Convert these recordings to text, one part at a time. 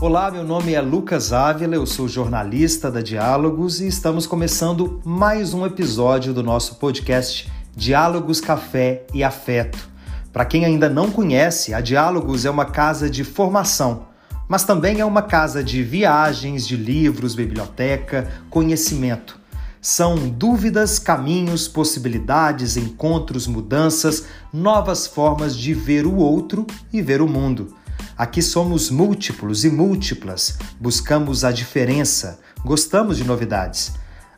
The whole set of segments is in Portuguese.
Olá, meu nome é Lucas Ávila, eu sou jornalista da Diálogos e estamos começando mais um episódio do nosso podcast Diálogos Café e Afeto. Para quem ainda não conhece, a Diálogos é uma casa de formação, mas também é uma casa de viagens, de livros, biblioteca, conhecimento. São dúvidas, caminhos, possibilidades, encontros, mudanças, novas formas de ver o outro e ver o mundo. Aqui somos múltiplos e múltiplas, buscamos a diferença, gostamos de novidades.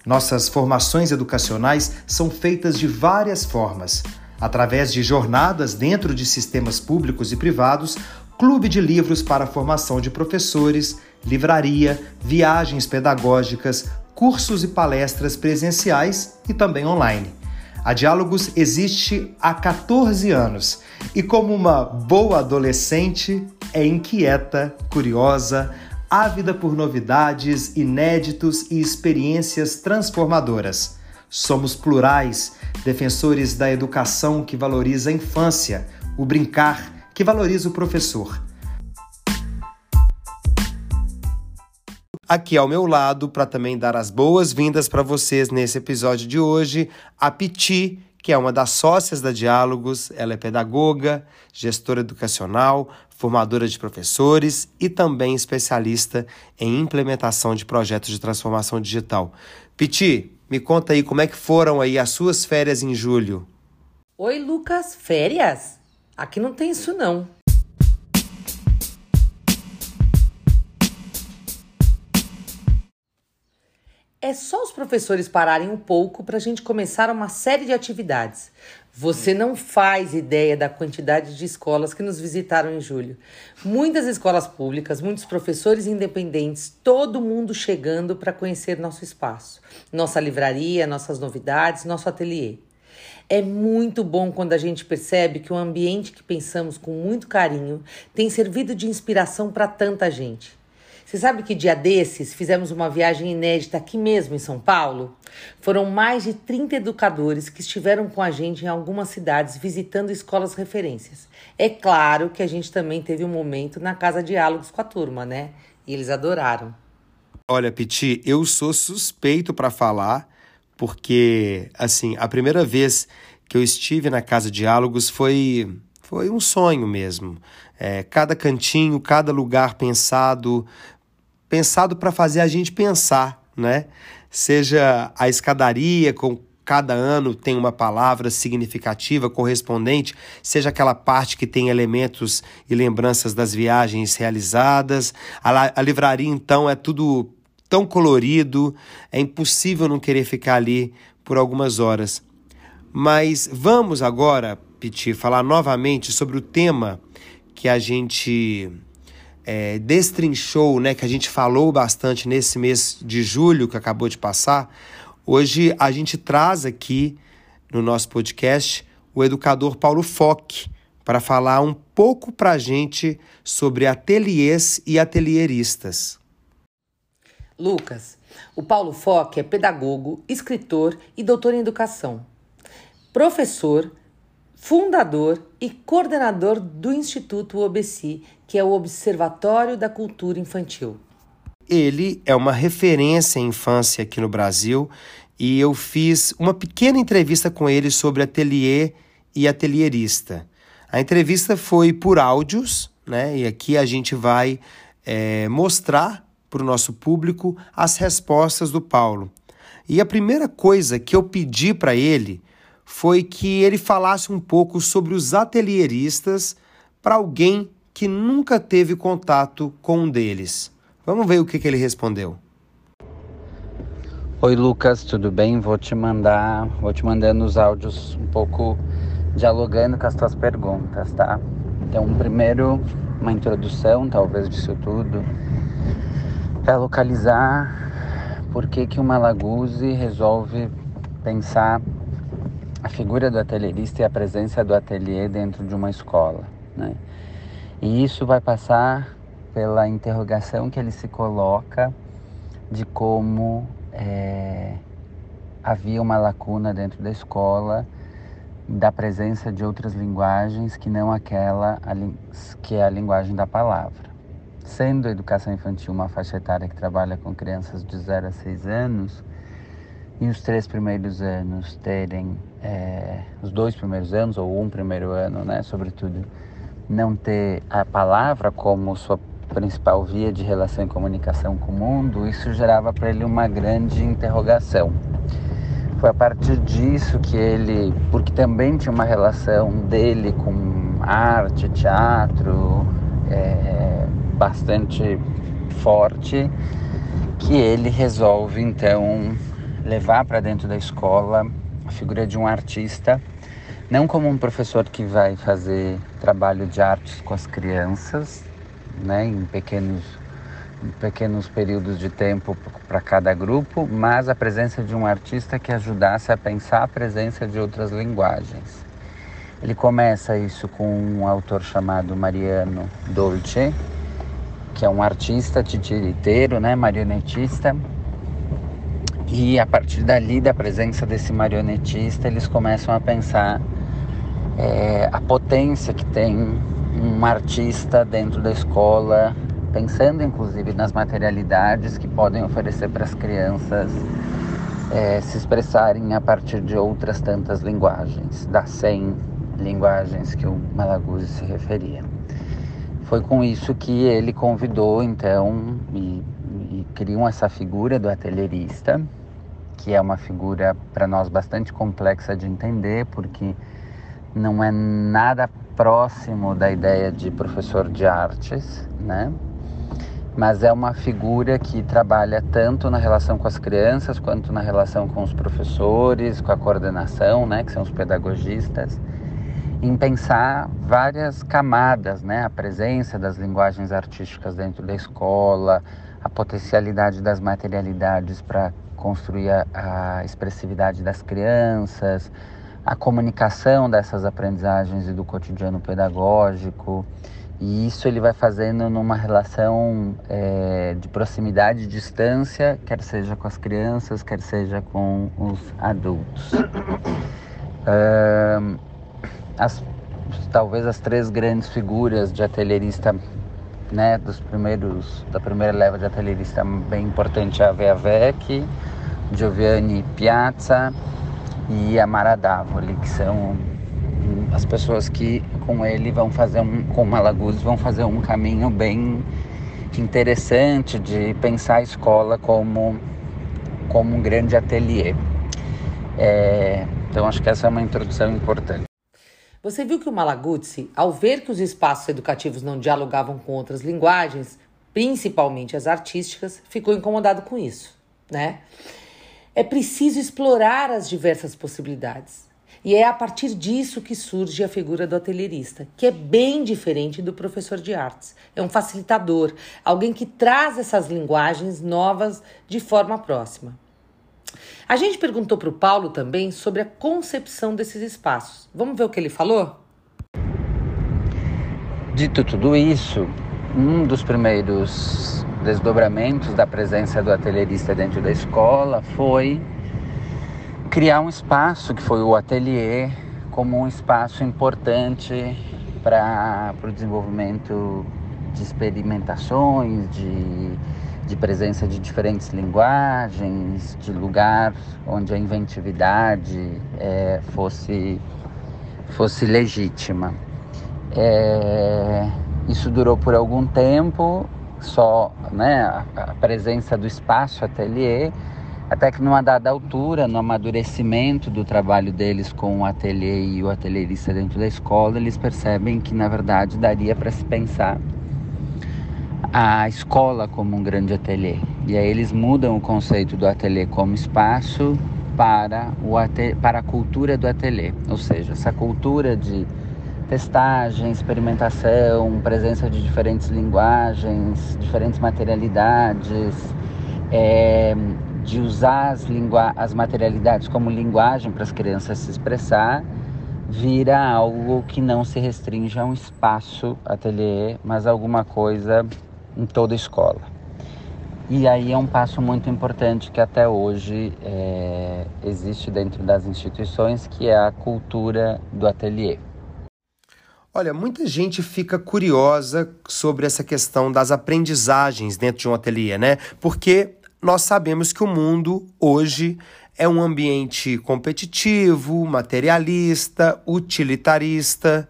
Nossas formações educacionais são feitas de várias formas, através de jornadas dentro de sistemas públicos e privados, clube de livros para formação de professores, livraria, viagens pedagógicas, cursos e palestras presenciais e também online. A Diálogos existe há 14 anos e, como uma boa adolescente, é inquieta, curiosa, ávida por novidades, inéditos e experiências transformadoras. Somos plurais, defensores da educação que valoriza a infância, o brincar que valoriza o professor. Aqui ao meu lado, para também dar as boas-vindas para vocês nesse episódio de hoje, a Piti, que é uma das sócias da Diálogos. Ela é pedagoga, gestora educacional, formadora de professores e também especialista em implementação de projetos de transformação digital. Piti, me conta aí como é que foram aí as suas férias em julho. Oi, Lucas, férias? Aqui não tem isso não. É só os professores pararem um pouco para a gente começar uma série de atividades. Você não faz ideia da quantidade de escolas que nos visitaram em julho. Muitas escolas públicas, muitos professores independentes, todo mundo chegando para conhecer nosso espaço, nossa livraria, nossas novidades, nosso ateliê. É muito bom quando a gente percebe que o ambiente que pensamos com muito carinho tem servido de inspiração para tanta gente. Você sabe que dia desses fizemos uma viagem inédita aqui mesmo em São Paulo? Foram mais de 30 educadores que estiveram com a gente em algumas cidades visitando escolas referências. É claro que a gente também teve um momento na Casa Diálogos com a turma, né? E eles adoraram. Olha, Piti, eu sou suspeito para falar, porque, assim, a primeira vez que eu estive na Casa Diálogos foi, foi um sonho mesmo. É, cada cantinho, cada lugar pensado, pensado para fazer a gente pensar, né? Seja a escadaria com cada ano tem uma palavra significativa correspondente, seja aquela parte que tem elementos e lembranças das viagens realizadas. A, a livraria, então, é tudo tão colorido, é impossível não querer ficar ali por algumas horas. Mas vamos agora, Piti, falar novamente sobre o tema que a gente é, destrinchou, né, que a gente falou bastante nesse mês de julho que acabou de passar, hoje a gente traz aqui no nosso podcast o educador Paulo Fock para falar um pouco para a gente sobre ateliês e atelieristas. Lucas, o Paulo Fock é pedagogo, escritor e doutor em educação. Professor, fundador e coordenador do Instituto OBC, que é o Observatório da Cultura Infantil. Ele é uma referência em infância aqui no Brasil e eu fiz uma pequena entrevista com ele sobre ateliê e atelierista. A entrevista foi por áudios, né? E aqui a gente vai é, mostrar para o nosso público as respostas do Paulo. E a primeira coisa que eu pedi para ele foi que ele falasse um pouco sobre os atelieristas para alguém que nunca teve contato com um deles. Vamos ver o que, que ele respondeu. Oi Lucas, tudo bem? Vou te mandar, vou te mandando os áudios um pouco dialogando com as tuas perguntas, tá? Então, primeiro, uma introdução, talvez disso tudo, é localizar por que que uma Laguse resolve pensar a figura do atelierista e a presença do ateliê dentro de uma escola. Né? E isso vai passar pela interrogação que ele se coloca de como é, havia uma lacuna dentro da escola da presença de outras linguagens que não aquela que é a linguagem da palavra, sendo a educação infantil uma faixa etária que trabalha com crianças de 0 a 6 anos, e os três primeiros anos terem, é, os dois primeiros anos, ou um primeiro ano, né, sobretudo, não ter a palavra como sua principal via de relação e comunicação com o mundo, isso gerava para ele uma grande interrogação. Foi a partir disso que ele, porque também tinha uma relação dele com arte, teatro, é, bastante forte, que ele resolve então levar para dentro da escola a figura de um artista, não como um professor que vai fazer trabalho de artes com as crianças, né, em pequenos, em pequenos períodos de tempo para cada grupo, mas a presença de um artista que ajudasse a pensar a presença de outras linguagens. Ele começa isso com um autor chamado Mariano Dolce, que é um artista titiriteiro, né, marionetista, e a partir dali, da presença desse marionetista, eles começam a pensar é, a potência que tem um artista dentro da escola, pensando inclusive nas materialidades que podem oferecer para as crianças é, se expressarem a partir de outras tantas linguagens, das 100 linguagens que o Malaguzzi se referia. Foi com isso que ele convidou então e, e criou essa figura do atelierista, que é uma figura para nós bastante complexa de entender, porque não é nada próximo da ideia de professor de artes, né? Mas é uma figura que trabalha tanto na relação com as crianças quanto na relação com os professores, com a coordenação, né, que são os pedagogistas, em pensar várias camadas, né, a presença das linguagens artísticas dentro da escola, a potencialidade das materialidades para construir a, a expressividade das crianças, a comunicação dessas aprendizagens e do cotidiano pedagógico. E isso ele vai fazendo numa relação é, de proximidade e distância, quer seja com as crianças, quer seja com os adultos. As, talvez as três grandes figuras de atelierista, né, dos primeiros, da primeira leva de atelierista bem importante é a Vea Vec, Giovanni Piazza e a Mara Davoli, que são as pessoas que com ele vão fazer um, com Malaguzzi vão fazer um caminho bem interessante de pensar a escola como como um grande ateliê. É, então acho que essa é uma introdução importante. Você viu que o Malaguzzi, ao ver que os espaços educativos não dialogavam com outras linguagens, principalmente as artísticas, ficou incomodado com isso, né? É preciso explorar as diversas possibilidades. E é a partir disso que surge a figura do atelierista, que é bem diferente do professor de artes. É um facilitador, alguém que traz essas linguagens novas de forma próxima. A gente perguntou para o Paulo também sobre a concepção desses espaços. Vamos ver o que ele falou? Dito tudo isso, um dos primeiros desdobramentos da presença do atelierista dentro da escola foi criar um espaço que foi o ateliê como um espaço importante para o desenvolvimento de experimentações, de, de presença de diferentes linguagens, de lugar onde a inventividade é, fosse, fosse legítima. É, isso durou por algum tempo só né, a, presença do espaço ateliê, até que numa dada altura, no amadurecimento do trabalho deles com o ateliê e o atelierista dentro da escola, eles percebem que na verdade daria para se pensar a escola como um grande ateliê. E aí eles mudam o conceito do ateliê como espaço para, o ateliê, para a cultura do ateliê, ou seja, essa cultura de testagem, experimentação, presença de diferentes linguagens, diferentes materialidades, é, de usar as, as materialidades como linguagem para as crianças se expressar, vira algo que não se restringe a um espaço ateliê, mas alguma coisa em toda a escola. E aí é um passo muito importante que até hoje é, existe dentro das instituições, que é a cultura do ateliê. Olha, muita gente fica curiosa sobre essa questão das aprendizagens dentro de um ateliê, né? Porque nós sabemos que o mundo hoje é um ambiente competitivo, materialista, utilitarista.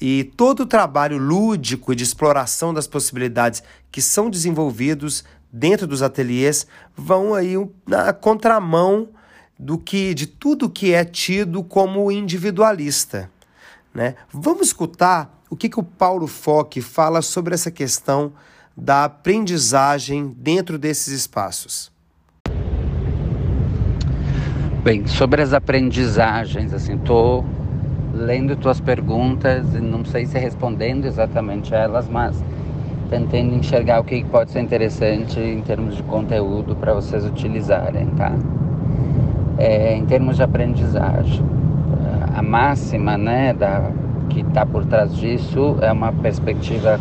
E todo o trabalho lúdico e de exploração das possibilidades que são desenvolvidos dentro dos ateliês vão aí na contramão do que de tudo que é tido como individualista. Né? Vamos escutar o que, que o Paulo Foque fala sobre essa questão da aprendizagem dentro desses espaços. Bem, sobre as aprendizagens, assim, tô lendo tuas perguntas e não sei se respondendo exatamente elas, mas tentando enxergar o que pode ser interessante em termos de conteúdo para vocês utilizarem, tá? É, em termos de aprendizagem, a máxima, né, da, que está por trás disso é uma perspectiva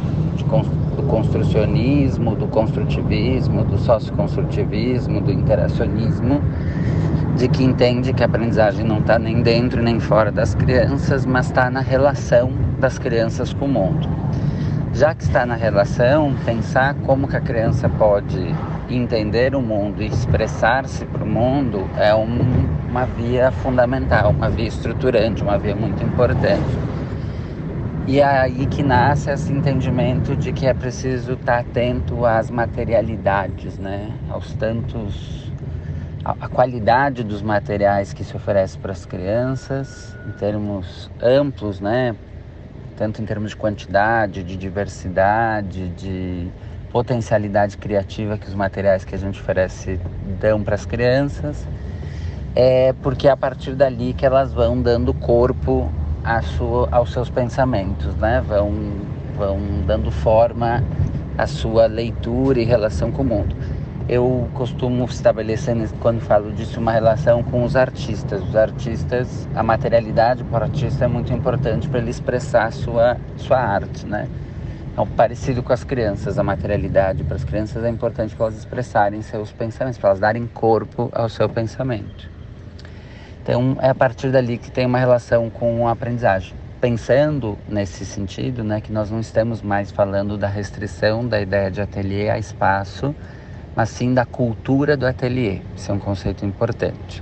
do construcionismo, do construtivismo, do socioconstrutivismo, do interacionismo, de que entende que a aprendizagem não está nem dentro nem fora das crianças, mas está na relação das crianças com o mundo. Já que está na relação, pensar como que a criança pode entender o mundo e expressar-se para o mundo é um, uma via fundamental, uma via estruturante, uma via muito importante. E é aí que nasce esse entendimento de que é preciso estar atento às materialidades, né? aos tantos. a qualidade dos materiais que se oferece para as crianças, em termos amplos, né? tanto em termos de quantidade, de diversidade, de potencialidade criativa que os materiais que a gente oferece dão para as crianças, é porque é a partir dali que elas vão dando corpo sua, aos seus pensamentos, né? vão, vão dando forma à sua leitura e relação com o mundo eu costumo estabelecer, quando falo disso, uma relação com os artistas. Os artistas, a materialidade para o artista é muito importante para ele expressar sua, sua arte, né? É parecido com as crianças, a materialidade para as crianças é importante para elas expressarem seus pensamentos, para elas darem corpo ao seu pensamento. Então, é a partir dali que tem uma relação com a aprendizagem. Pensando nesse sentido, né, que nós não estamos mais falando da restrição da ideia de ateliê a espaço, mas sim da cultura do ateliê. Isso é um conceito importante.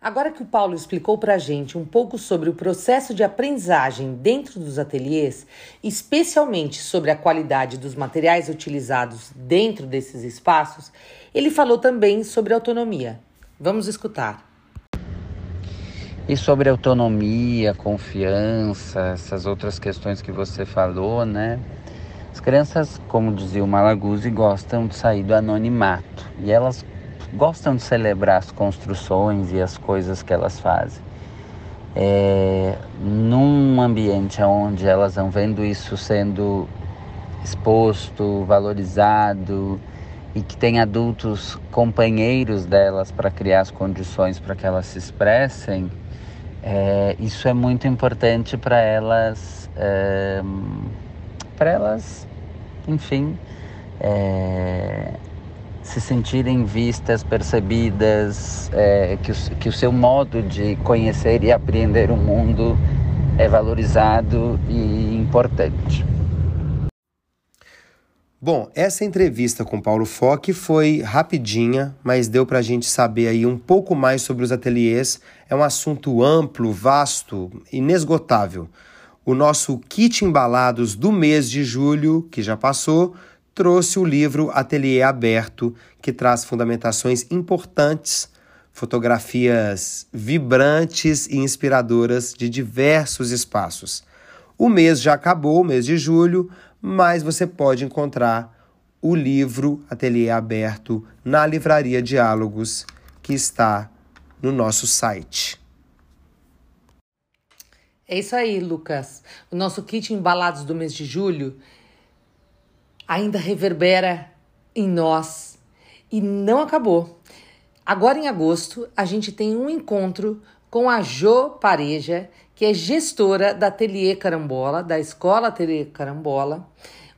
Agora que o Paulo explicou para a gente um pouco sobre o processo de aprendizagem dentro dos ateliês, especialmente sobre a qualidade dos materiais utilizados dentro desses espaços, ele falou também sobre autonomia. Vamos escutar. E sobre autonomia, confiança, essas outras questões que você falou, né? As crianças, como dizia o Malaguzzi, gostam de sair do anonimato e elas gostam de celebrar as construções e as coisas que elas fazem. É, num ambiente onde elas vão vendo isso sendo exposto, valorizado e que tem adultos companheiros delas para criar as condições para que elas se expressem, é, isso é muito importante para elas. É, para elas, enfim, é, se sentirem vistas, percebidas, é, que, o, que o seu modo de conhecer e apreender o mundo é valorizado e importante. Bom, essa entrevista com Paulo Foque foi rapidinha, mas deu para a gente saber aí um pouco mais sobre os ateliês. É um assunto amplo, vasto, inesgotável. O nosso kit embalados do mês de julho, que já passou, trouxe o livro Ateliê Aberto, que traz fundamentações importantes, fotografias vibrantes e inspiradoras de diversos espaços. O mês já acabou, o mês de julho, mas você pode encontrar o livro Ateliê Aberto na Livraria Diálogos, que está no nosso site. É isso aí, Lucas. O nosso kit embalados do mês de julho ainda reverbera em nós e não acabou. Agora em agosto, a gente tem um encontro com a Jo Pareja, que é gestora da Ateliê Carambola, da Escola Ateliê Carambola,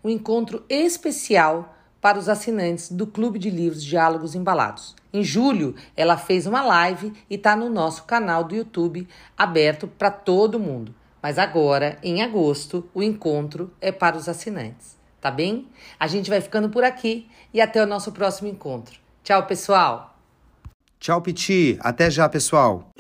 um encontro especial para os assinantes do Clube de Livros Diálogos Embalados. Em julho, ela fez uma live e está no nosso canal do YouTube aberto para todo mundo. Mas agora, em agosto, o encontro é para os assinantes, tá bem? A gente vai ficando por aqui e até o nosso próximo encontro. Tchau, pessoal! Tchau, Piti. Até já, pessoal.